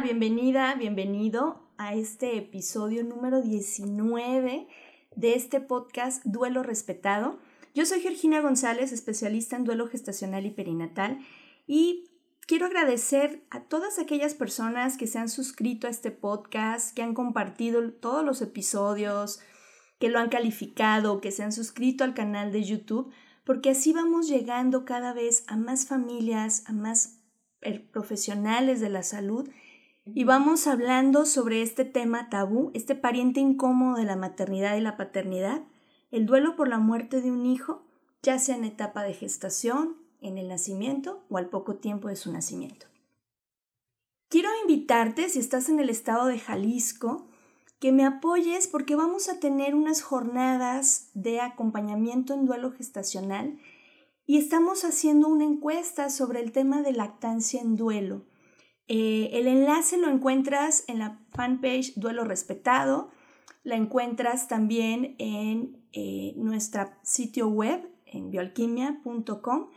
Bienvenida, bienvenido a este episodio número 19 de este podcast Duelo Respetado. Yo soy Georgina González, especialista en duelo gestacional y perinatal, y quiero agradecer a todas aquellas personas que se han suscrito a este podcast, que han compartido todos los episodios, que lo han calificado, que se han suscrito al canal de YouTube, porque así vamos llegando cada vez a más familias, a más profesionales de la salud y vamos hablando sobre este tema tabú, este pariente incómodo de la maternidad y la paternidad, el duelo por la muerte de un hijo, ya sea en etapa de gestación, en el nacimiento o al poco tiempo de su nacimiento. Quiero invitarte, si estás en el estado de Jalisco, que me apoyes porque vamos a tener unas jornadas de acompañamiento en duelo gestacional y estamos haciendo una encuesta sobre el tema de lactancia en duelo. Eh, el enlace lo encuentras en la fanpage Duelo Respetado, la encuentras también en eh, nuestro sitio web, en bioalquimia.com,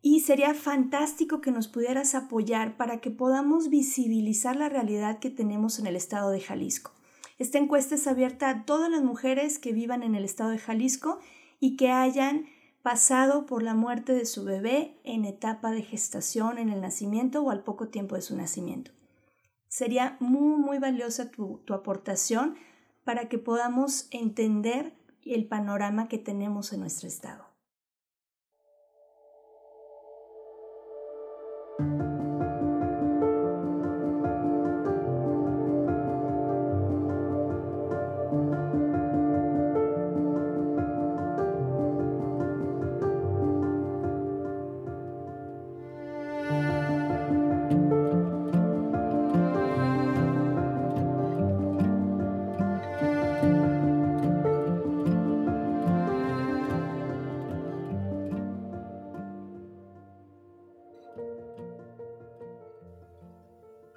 y sería fantástico que nos pudieras apoyar para que podamos visibilizar la realidad que tenemos en el estado de Jalisco. Esta encuesta es abierta a todas las mujeres que vivan en el estado de Jalisco y que hayan pasado por la muerte de su bebé en etapa de gestación, en el nacimiento o al poco tiempo de su nacimiento. Sería muy, muy valiosa tu, tu aportación para que podamos entender el panorama que tenemos en nuestro estado.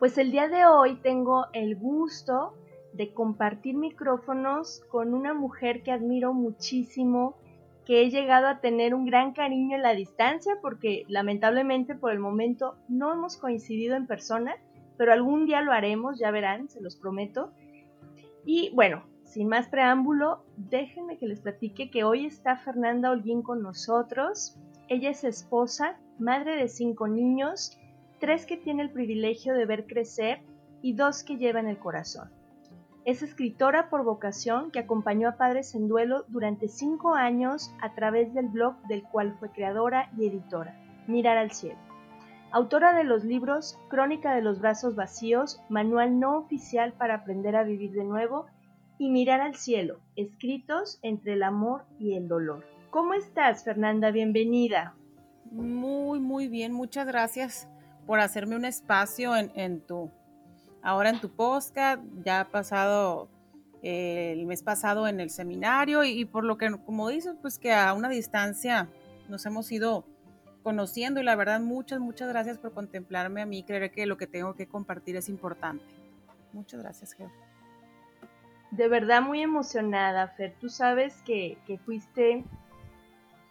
Pues el día de hoy tengo el gusto de compartir micrófonos con una mujer que admiro muchísimo, que he llegado a tener un gran cariño en la distancia porque lamentablemente por el momento no hemos coincidido en persona, pero algún día lo haremos, ya verán, se los prometo. Y bueno, sin más preámbulo, déjenme que les platique que hoy está Fernanda Holguín con nosotros. Ella es esposa, madre de cinco niños, tres que tiene el privilegio de ver crecer y dos que lleva en el corazón. Es escritora por vocación que acompañó a Padres en Duelo durante cinco años a través del blog del cual fue creadora y editora, Mirar al Cielo. Autora de los libros Crónica de los Brazos Vacíos, Manual no oficial para aprender a vivir de nuevo y Mirar al Cielo, escritos entre el amor y el dolor. ¿Cómo estás, Fernanda? Bienvenida. Muy, muy bien, muchas gracias por hacerme un espacio en, tu, ahora en tu podcast, ya ha pasado eh, el mes pasado en el seminario y, por lo que, como dices, pues que a una distancia nos hemos ido conociendo y la verdad muchas, muchas gracias por contemplarme a mí, creer que lo que tengo que compartir es importante. Muchas gracias, Ger. de verdad muy emocionada, Fer. Tú sabes que, que fuiste,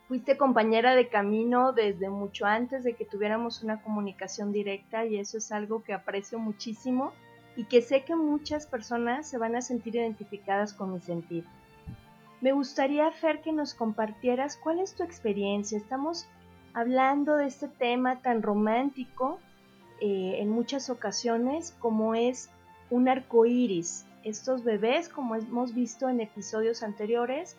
fuiste compañera de camino desde mucho antes de que tuviéramos una comunicación directa y eso es algo que aprecio muchísimo y que sé que muchas personas se van a sentir identificadas con mi sentir. Me gustaría, Fer, que nos compartieras cuál es tu experiencia. Estamos hablando de este tema tan romántico eh, en muchas ocasiones como es un arco iris. Estos bebés, como hemos visto en episodios anteriores,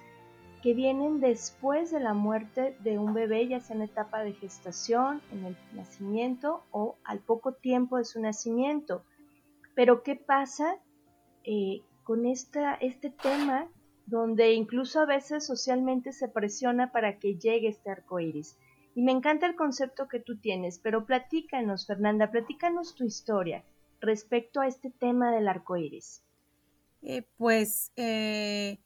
que vienen después de la muerte de un bebé, ya sea en etapa de gestación, en el nacimiento o al poco tiempo de su nacimiento. Pero ¿qué pasa eh, con esta, este tema donde incluso a veces socialmente se presiona para que llegue este arco iris? Y me encanta el concepto que tú tienes, pero platícanos, Fernanda, platícanos tu historia respecto a este tema del arco iris. Eh, pues eh,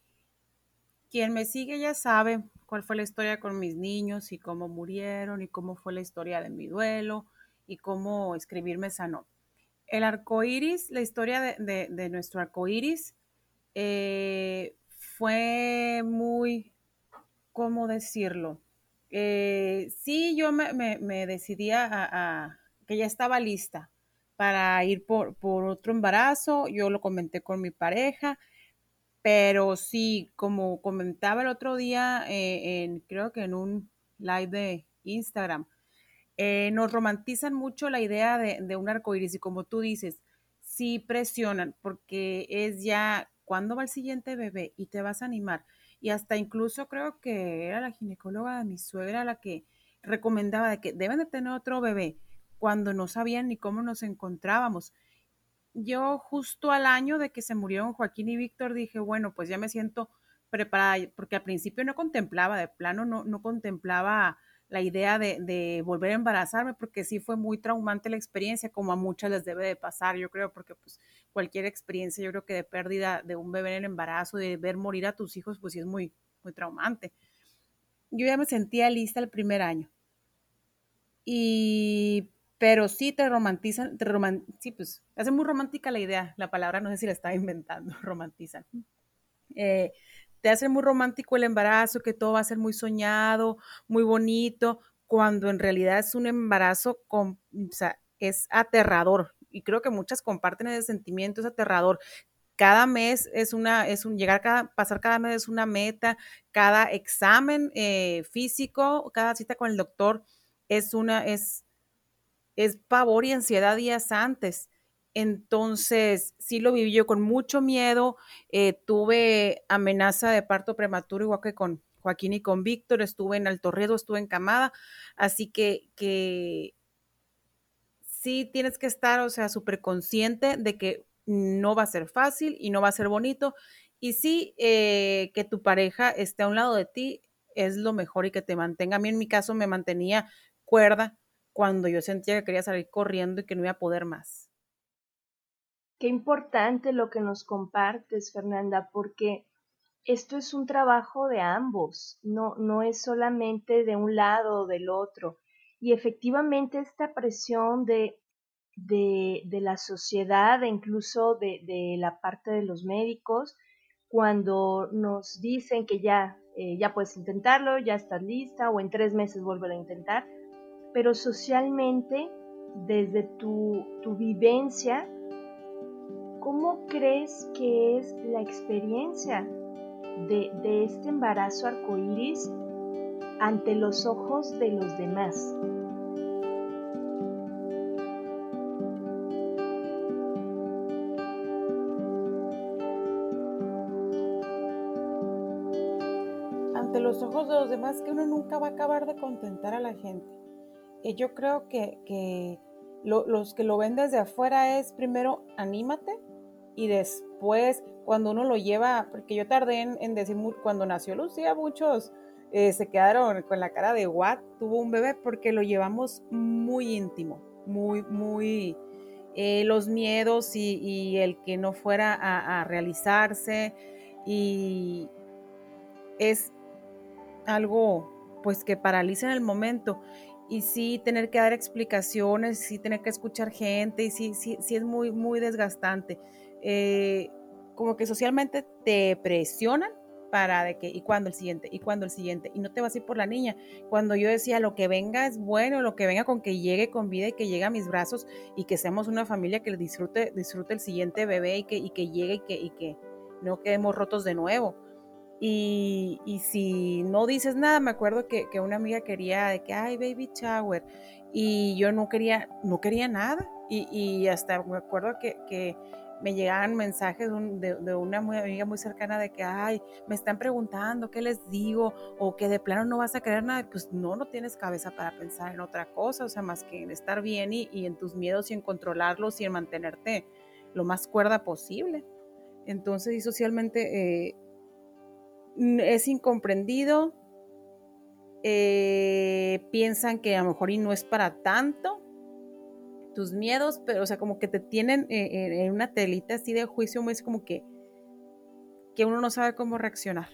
quien me sigue ya sabe cuál fue la historia con mis niños y cómo murieron y cómo fue la historia de mi duelo y cómo escribirme sanó el arco iris, la historia de, nuestro arco iris eh, fue muy, ¿cómo decirlo? Eh, sí, yo me, decidía a, que ya estaba lista para ir por, otro embarazo. Yo lo comenté con mi pareja, pero sí, como comentaba el otro día, eh, en, creo que en un live de Instagram, eh, nos romantizan mucho la idea de, un arco iris y como tú dices, sí presionan porque es ya cuándo va el siguiente bebé y te vas a animar. Y hasta incluso creo que era la ginecóloga de mi suegra la que recomendaba de que deben de tener otro bebé cuando no sabían ni cómo nos encontrábamos. Yo justo al año de que se murieron Joaquín y Víctor dije, bueno, pues ya me siento preparada, porque al principio no contemplaba, de plano no, no contemplaba la idea de, volver a embarazarme, porque sí fue muy traumante la experiencia, como a muchas les debe de pasar, yo creo, porque pues cualquier experiencia, yo creo que de pérdida de un bebé en el embarazo, de ver morir a tus hijos, pues sí es muy, muy traumante. Yo ya me sentía lista el primer año. Y, pero sí te romantizan, te sí, pues, hace muy romántica la idea, la palabra no sé si la estaba inventando, romantizan. Eh, te hace muy romántico el embarazo, que todo va a ser muy soñado, muy bonito, cuando en realidad es un embarazo, con, o sea, es aterrador. Y creo que muchas comparten ese sentimiento, es aterrador. Cada mes es una, es un, llegar cada, pasar cada mes es una meta, cada examen eh, físico, cada cita con el doctor es una, es, es pavor y ansiedad días antes. Entonces, sí lo viví yo con mucho miedo. Eh, tuve amenaza de parto prematuro, igual que con Joaquín y con Víctor. Estuve en Alto Riesgo, estuve en Camada. Así que, que sí tienes que estar, o sea, súper consciente de que no va a ser fácil y no va a ser bonito. Y sí, eh, que tu pareja esté a un lado de ti es lo mejor y que te mantenga. A mí en mi caso me mantenía cuerda cuando yo sentía que quería salir corriendo y que no iba a poder más. Qué importante lo que nos compartes, Fernanda, porque esto es un trabajo de ambos, no, no es solamente de un lado o del otro. Y efectivamente esta presión de, de, de la sociedad e incluso de, de, la parte de los médicos, cuando nos dicen que ya, eh, ya puedes intentarlo, ya estás lista o en tres meses volver a intentar, pero socialmente, desde tu, tu vivencia, ¿Cómo crees que es la experiencia de, este embarazo arcoíris ante los ojos de los demás? Ante los ojos de los demás que uno nunca va a acabar de contentar a la gente. Y yo creo que, los que lo ven desde afuera es primero anímate, y después cuando uno lo lleva, porque yo tardé en, decir, cuando nació Lucía, muchos eh, se quedaron con la cara de what, tuvo un bebé, porque lo llevamos muy íntimo, muy, muy, eh, los miedos y, el que no fuera a, realizarse y es algo pues que paraliza en el momento y sí tener que dar explicaciones, sí tener que escuchar gente y sí, sí, sí es muy, muy desgastante. Eh, como que socialmente te presionan para de que, y cuando el siguiente, y cuando el siguiente, y no te vas a ir por la niña. Cuando yo decía, lo que venga es bueno, lo que venga con que llegue con vida y que llegue a mis brazos y que seamos una familia que disfrute, disfrute el siguiente bebé y que, y que llegue y que, y que no quedemos rotos de nuevo. Y, si no dices nada, me acuerdo que, una amiga quería de que, ay, baby shower, y yo no quería, no quería nada. Y, hasta me acuerdo que, me llegaban mensajes de, una amiga muy cercana de que, ay, me están preguntando qué les digo, o que de plano no vas a querer nada, pues no, no tienes cabeza para pensar en otra cosa, o sea, más que en estar bien y, y en tus miedos y en controlarlos y en mantenerte lo más cuerda posible. Entonces, y socialmente eh, es incomprendido, eh, piensan que a lo mejor y no es para tanto tus miedos, pero o sea, como que te tienen eh, en una telita así de juicio, es como que, que uno no sabe cómo reaccionar.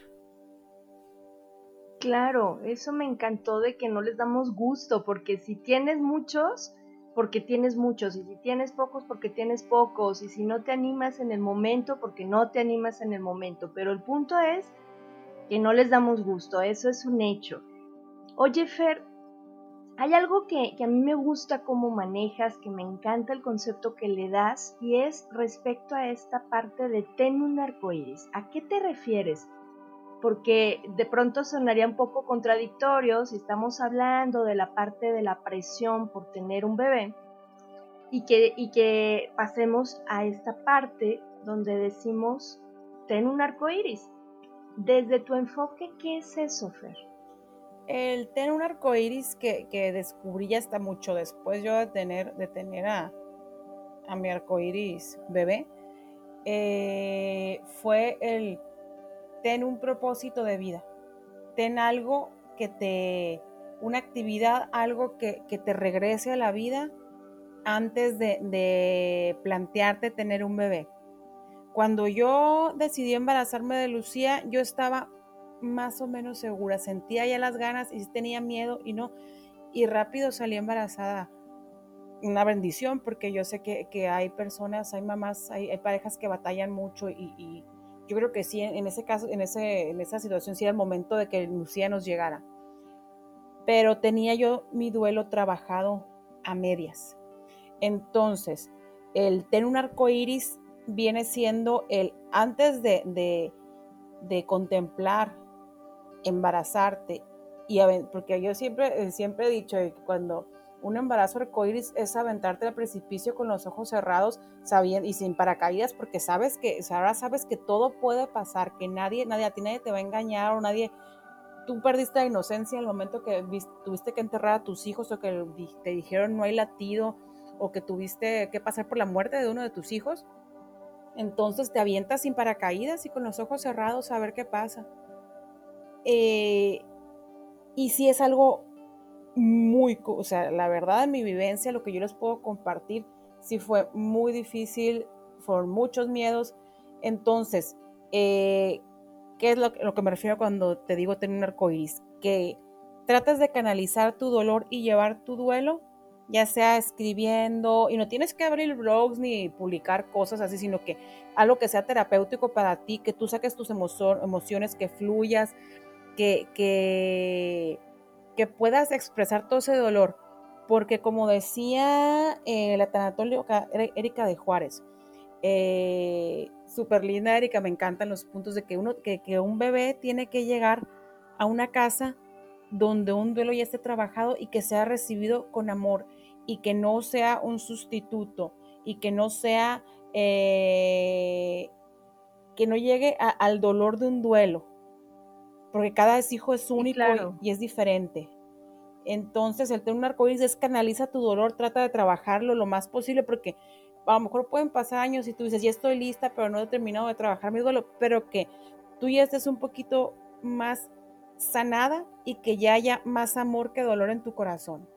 Claro, eso me encantó de que no les damos gusto, porque si tienes muchos, porque tienes muchos, y si tienes pocos, porque tienes pocos, y si no te animas en el momento, porque no te animas en el momento, pero el punto es que no les damos gusto, eso es un hecho. Oye, Fer, hay algo que, a mí me gusta cómo manejas, que me encanta el concepto que le das, y es respecto a esta parte de ten un arcoíris. ¿A qué te refieres? Porque de pronto sonaría un poco contradictorio si estamos hablando de la parte de la presión por tener un bebé y que, y que pasemos a esta parte donde decimos ten un arcoíris. Desde tu enfoque, ¿qué es eso, Fer? el tener un arco iris que, que, descubrí ya hasta mucho después yo de tener, de tener a, mi arco iris bebé, eh, fue el ten un propósito de vida, ten algo que te, una actividad, algo que, que te regrese a la vida antes de, de plantearte tener un bebé. Cuando yo decidí embarazarme de Lucía, yo estaba más o menos segura, sentía ya las ganas y tenía miedo y no, y rápido salí embarazada. Una bendición, porque yo sé que, hay personas, hay mamás, hay, parejas que batallan mucho y, yo creo que sí, en ese caso, en, ese, en esa situación sí era el momento de que Lucía nos llegara. Pero tenía yo mi duelo trabajado a medias. Entonces, el tener un arco iris viene siendo el antes de, de, contemplar embarazarte y porque yo siempre, eh, siempre he dicho que cuando un embarazo arcoíris es aventarte al precipicio con los ojos cerrados sabiendo, y sin paracaídas porque sabes que ahora sabes que todo puede pasar, que nadie, nadie a ti nadie te va a engañar o nadie tú perdiste la inocencia en el momento que tuviste que enterrar a tus hijos o que te dijeron no hay latido o que tuviste que pasar por la muerte de uno de tus hijos. Entonces te avientas sin paracaídas y con los ojos cerrados a ver qué pasa. Eh, y si es algo muy, o sea, la verdad de mi vivencia, lo que yo les puedo compartir, sí fue muy difícil, fueron muchos miedos. Entonces, eh, ¿qué es lo, que me refiero cuando te digo tener un arcoíris? Que trates de canalizar tu dolor y llevar tu duelo, ya sea escribiendo, y no tienes que abrir blogs ni publicar cosas así, sino que algo que sea terapéutico para ti, que tú saques tus emociones, que fluyas, que, que, puedas expresar todo ese dolor. Porque como decía eh, la tanatóloga Erika de Juárez, eh, súper linda Erika, me encantan los puntos de que, uno, que, que un bebé tiene que llegar a una casa donde un duelo ya esté trabajado y que sea recibido con amor y que no sea un sustituto y que no sea, eh, que no llegue al dolor de un duelo, porque cada hijo es único y, es diferente. Entonces, el tener un arcoíris es canaliza tu dolor, trata de trabajarlo lo más posible, porque a lo mejor pueden pasar años y tú dices, ya estoy lista, pero no he terminado de trabajar mi duelo, pero que tú ya estés un poquito más sanada y que ya haya más amor que dolor en tu corazón.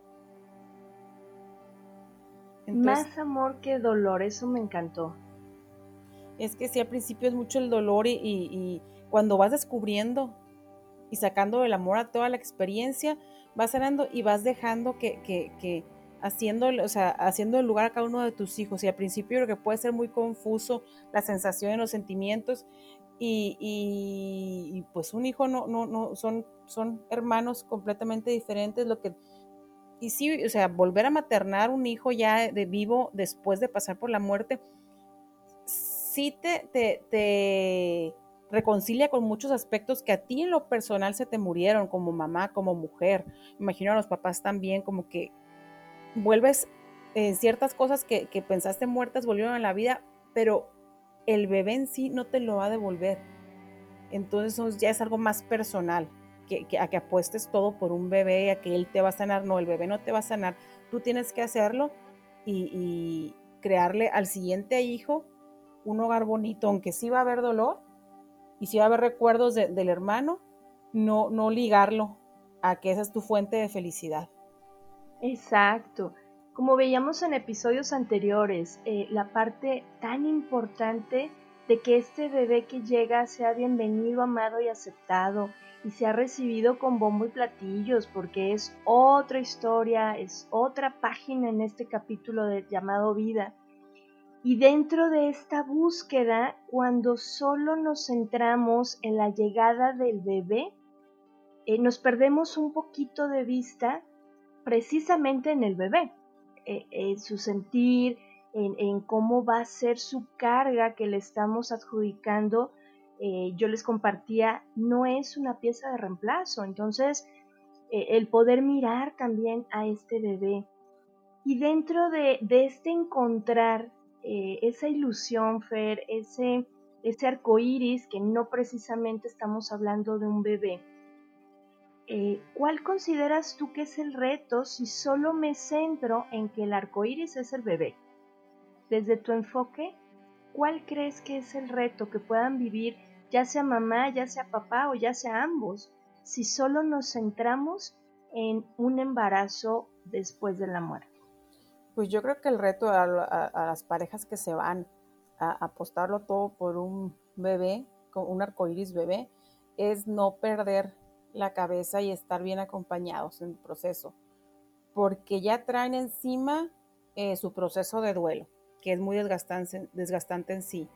Más amor que dolor, eso me encantó. Es que sí, al principio es mucho el dolor y, y cuando vas descubriendo y sacando el amor a toda la experiencia, vas sanando y vas dejando que, haciendo, o sea, haciendo el lugar a cada uno de tus hijos. Y al principio creo que puede ser muy confuso la sensación, los sentimientos. Y, y, pues un hijo no, no, no, son, son hermanos completamente diferentes. Lo que, y sí, o sea, volver a maternar un hijo ya de vivo después de pasar por la muerte, sí te, te, te reconcilia con muchos aspectos que a ti en lo personal se te murieron como mamá, como mujer. Imagino a los papás también, como que vuelves en ciertas cosas que, pensaste muertas, volvieron a la vida, pero el bebé en sí no te lo va a devolver. Entonces ya es algo más personal, que, a que apuestes todo por un bebé, a que él te va a sanar. No, el bebé no te va a sanar. Tú tienes que hacerlo y, crearle al siguiente hijo un hogar bonito, aunque sí va a haber dolor y sí va a haber recuerdos del hermano, no, no ligarlo a que esa es tu fuente de felicidad. Exacto. Como veíamos en episodios anteriores, eh, la parte tan importante de que este bebé que llega sea bienvenido, amado y aceptado y sea recibido con bombo y platillos, porque es otra historia, es otra página en este capítulo llamado vida. Y dentro de esta búsqueda, cuando solo nos centramos en la llegada del bebé, eh, nos perdemos un poquito de vista precisamente en el bebé, eh, en su sentir, en, cómo va a ser su carga que le estamos adjudicando. Eh, yo les compartía, no es una pieza de reemplazo, entonces eh, el poder mirar también a este bebé. Y dentro de, este encontrar esa ilusión, Fer, ese, ese arco iris, que no precisamente estamos hablando de un bebé, eh, ¿cuál consideras tú que es el reto si solo me centro en que el arco iris es el bebé? Desde tu enfoque, ¿cuál crees que es el reto que puedan vivir ya sea mamá, ya sea papá o ya sea ambos, si solo nos centramos en un embarazo después de la muerte? Pues yo creo que el reto a, las parejas que se van a apostarlo todo por un bebé, un arcoíris bebé, es no perder la cabeza y estar bien acompañados en el proceso, porque ya traen encima eh, su proceso de duelo, que es muy desgastante, desgastante en sí.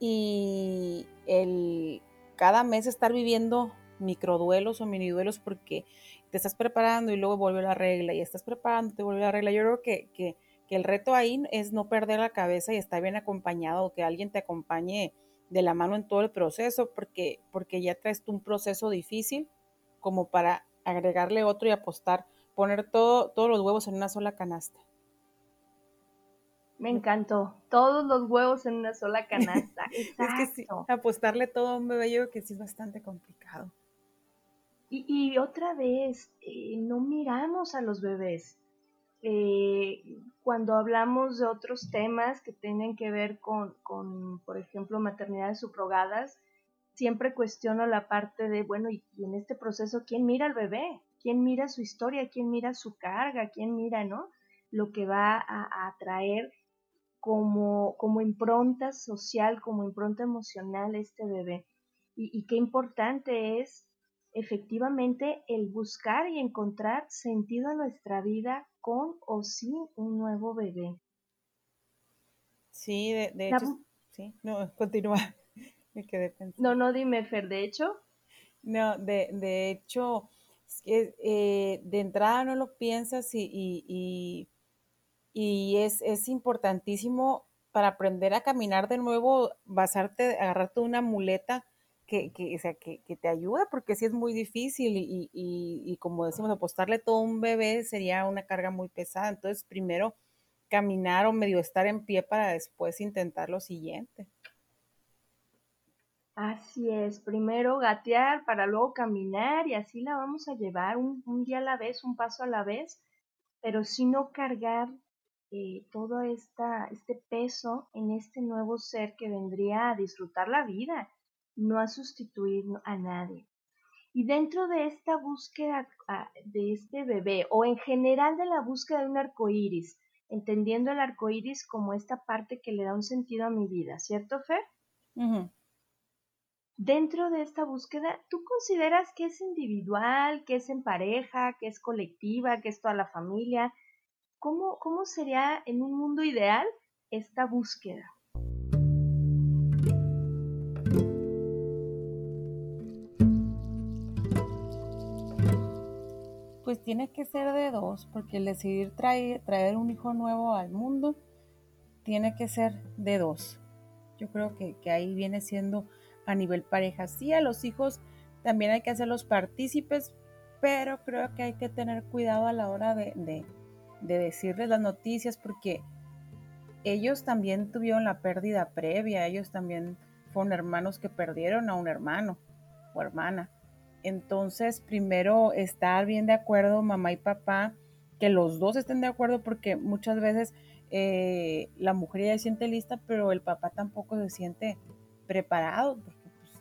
Y el cada mes estar viviendo microduelos o mini duelos porque te estás preparando y luego vuelve la regla y estás preparando, te vuelve la regla. Yo creo que, que, el reto ahí es no perder la cabeza y estar bien acompañado, que alguien te acompañe de la mano en todo el proceso porque, porque ya traes un proceso difícil como para agregarle otro y apostar, poner todo, todos los huevos en una sola canasta. Me encantó, todos los huevos en una sola canasta. es que sí, apostarle todo a un bebé yo creo que sí es bastante complicado. Y, y otra vez, eh, no miramos a los bebés. Eh, cuando hablamos de otros temas que tienen que ver con, con, por ejemplo, maternidades subrogadas, siempre cuestiono la parte de, bueno, y, en este proceso, ¿quién mira al bebé? ¿Quién mira su historia? ¿Quién mira su carga? ¿Quién mira, no? Lo que va a, traer como, como impronta social, como impronta emocional este bebé. Y, y qué importante es efectivamente el buscar y encontrar sentido a nuestra vida con o sin un nuevo bebé. Sí, de, hecho, sí, no, continúa. Me quedé No, no, dime, Fer, de hecho. No, de, de hecho, eh, de entrada no lo piensas y, y, y, es, es, importantísimo para aprender a caminar de nuevo, basarte, agarrarte una muleta que, que, sea, que, que, te ayuda, porque sí es muy difícil y, y, y, como decimos, apostarle todo a un bebé sería una carga muy pesada. Entonces, primero caminar o medio estar en pie para después intentar lo siguiente. Así es, primero gatear para luego caminar y así la vamos a llevar un, un día a la vez, un paso a la vez, pero si no cargar eh, todo esta, este peso en este nuevo ser que vendría a disfrutar la vida no a sustituir a nadie. Y dentro de esta búsqueda ah, de este bebé, o en general de la búsqueda de un arco iris, entendiendo el arco iris como esta parte que le da un sentido a mi vida, ¿cierto, Fer? dentro de esta búsqueda, ¿tú consideras que es individual, que es en pareja, que es colectiva, que es toda la familia? ¿Cómo, cómo sería en un mundo ideal esta búsqueda? Pues tiene que ser de dos, porque el decidir traer, traer un hijo nuevo al mundo tiene que ser de dos. Yo creo que, que ahí viene siendo a nivel pareja. Sí, a los hijos también hay que hacerlos partícipes, pero creo que hay que tener cuidado a la hora de, de, de decirles las noticias porque ellos también tuvieron la pérdida previa, ellos también fueron hermanos que perdieron a un hermano o hermana. Entonces, primero estar bien de acuerdo, mamá y papá, que los dos estén de acuerdo porque muchas veces eh, la mujer ya se siente lista, pero el papá tampoco se siente preparado, porque pues,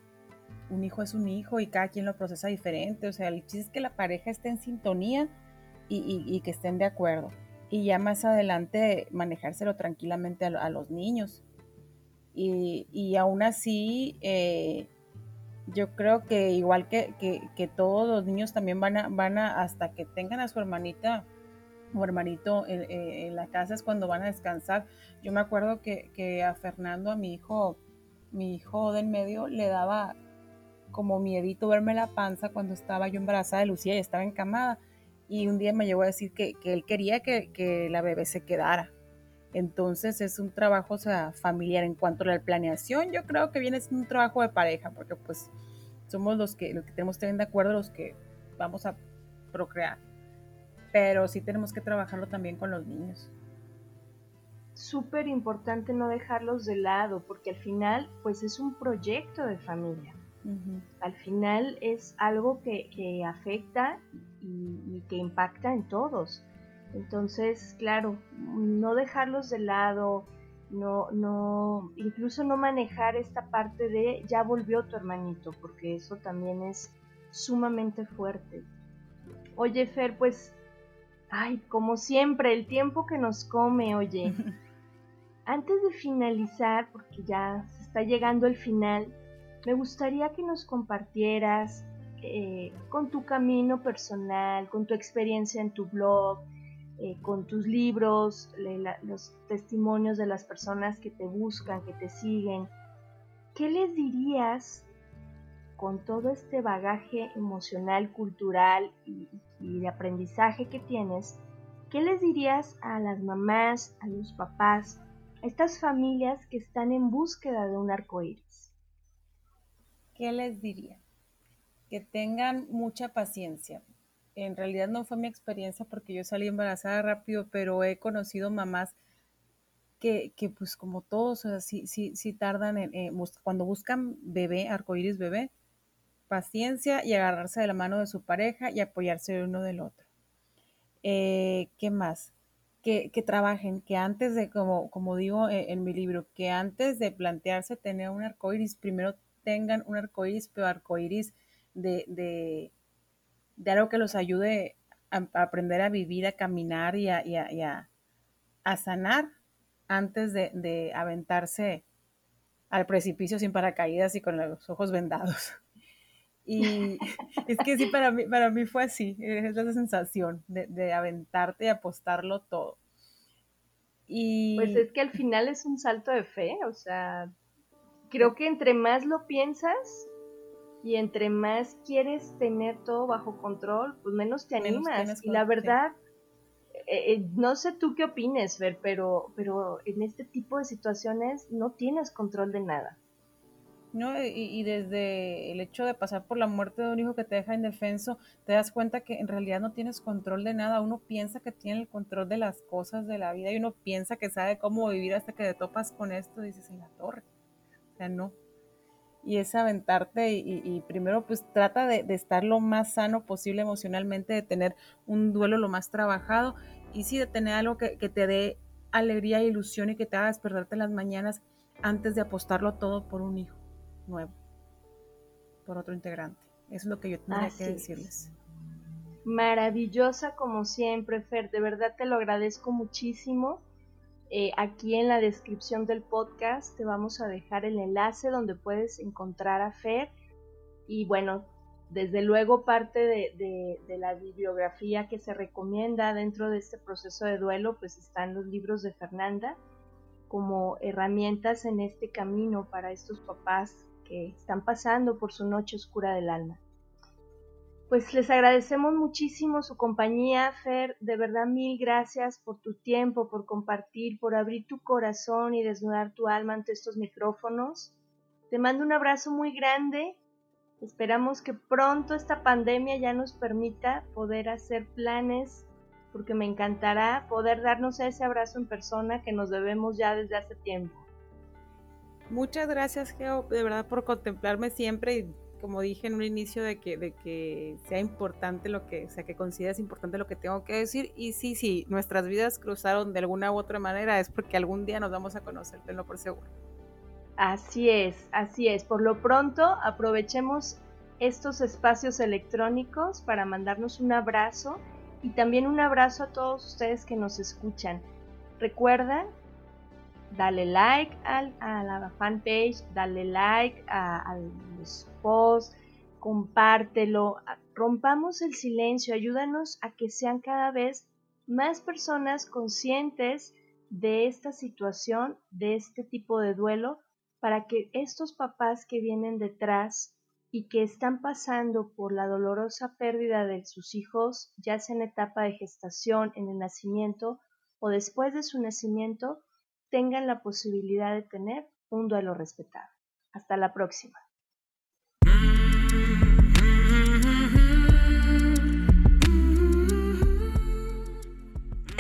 un hijo es un hijo y cada quien lo procesa diferente. O sea, el chiste es que la pareja esté en sintonía y, que estén de acuerdo. Y ya más adelante manejárselo tranquilamente a, los niños. Y, aún así, eh, yo creo que igual que, todos los niños también van a, van a, hasta que tengan a su hermanita o hermanito en, la casa es cuando van a descansar. Yo me acuerdo que, a Fernando, a mi hijo, mi hijo del medio, le daba como miedito verme la panza cuando estaba yo embarazada de Lucía y estaba encamada. Y un día me llegó a decir que, él quería que, la bebé se quedara. Entonces es un trabajo sea, familiar. En cuanto a la planeación, yo creo que viene siendo un trabajo de pareja, porque pues somos los que, los que tenemos que tener de acuerdo, los que vamos a procrear pero sí tenemos que trabajarlo también con los niños. Súper importante no dejarlos de lado, porque al final, pues es un proyecto de familia. Al final es algo que, afecta y, que impacta en todos. Entonces, claro, no dejarlos de lado, no, no, incluso no manejar esta parte de ya volvió tu hermanito, porque eso también es sumamente fuerte. Oye, Fer, pues Ay, como siempre, el tiempo que nos come, oye. Antes de finalizar, porque ya se está llegando el final, me gustaría que nos compartieras eh, con tu camino personal, con tu experiencia en tu blog, eh, con tus libros, los testimonios de las personas que te buscan, que te siguen. ¿Qué les dirías con todo este bagaje emocional, cultural y, de aprendizaje que tienes, ¿qué les dirías a las mamás, a los papás, a estas familias que están en búsqueda de un arco iris? ¿Qué les diría? Que tengan mucha paciencia. En realidad no fue mi experiencia porque yo salí embarazada rápido, pero he conocido mamás que, pues como todos, o sea, sí, tardan en, eh, cuando buscan bebé, arcoíris bebé, paciencia y agarrarse de la mano de su pareja y apoyarse uno del otro. Eh, ¿Qué más? Que, trabajen, que antes de, como, como digo eh, en, mi libro, que antes de plantearse tener un arcoíris, primero tengan un arcoíris, pero arcoíris de, de, de, algo que los ayude a, aprender a vivir, a caminar y a, a, sanar antes de, de aventarse al precipicio sin paracaídas y con los ojos vendados. Y es que sí, para mí, para mí fue así, es la sensación de, aventarte y apostarlo todo. Y... Pues es que al final es un salto de fe, o sea, creo que entre más lo piensas y entre más quieres tener todo bajo control, pues menos te animas. y la verdad, eh, eh, no sé tú qué opines, Ver, pero, pero en este tipo de situaciones no tienes control de nada. ¿no? Y, desde el hecho de pasar por la muerte de un hijo que te deja indefenso, te das cuenta que en realidad no tienes control de nada. Uno piensa que tiene el control de las cosas de la vida y uno piensa que sabe cómo vivir hasta que te topas con esto y dices, en la torre. O sea, no. Y es aventarte y, primero pues trata de, estar lo más sano posible emocionalmente, de tener un duelo lo más trabajado y sí de tener algo que, que te dé alegría e ilusión y que te haga despertarte las mañanas antes de apostarlo todo por un hijo nuevo por otro integrante. Eso es lo que yo tendría que decirles. Maravillosa como siempre, Fer. De verdad te lo agradezco muchísimo. Eh, aquí en la descripción del podcast te vamos a dejar el enlace donde puedes encontrar a Fer. Y bueno, desde luego parte de, de, la bibliografía que se recomienda dentro de este proceso de duelo, pues están los libros de Fernanda como herramientas en este camino para estos papás que están pasando por su noche oscura del alma. Pues les agradecemos muchísimo su compañía, Fer. De verdad, mil gracias por tu tiempo, por compartir, por abrir tu corazón y desnudar tu alma ante estos micrófonos. Te mando un abrazo muy grande. Esperamos que pronto esta pandemia ya nos permita poder hacer planes, porque me encantará poder darnos ese abrazo en persona que nos debemos ya desde hace tiempo. Muchas gracias, Geo, de verdad por contemplarme siempre como dije en un inicio, de que, de que sea importante lo que, o sea, que consideres importante lo que tengo que decir. Y sí, sí, nuestras vidas cruzaron de alguna u otra manera, es porque algún día nos vamos a conocer, tenlo por seguro. Así es, así es. Por lo pronto, aprovechemos estos espacios electrónicos para mandarnos un abrazo y también un abrazo a todos ustedes que nos escuchan. Recuerda dale like a la fanpage, dale like a, los posts, compártelo, rompamos el silencio, ayúdanos a que sean cada vez más personas conscientes de esta situación, de este tipo de duelo, para que estos papás que vienen detrás y que están pasando por la dolorosa pérdida de sus hijos, ya sea en etapa de gestación, en el nacimiento o después de su nacimiento, tengan la posibilidad de tener un duelo respetado. Hasta la próxima.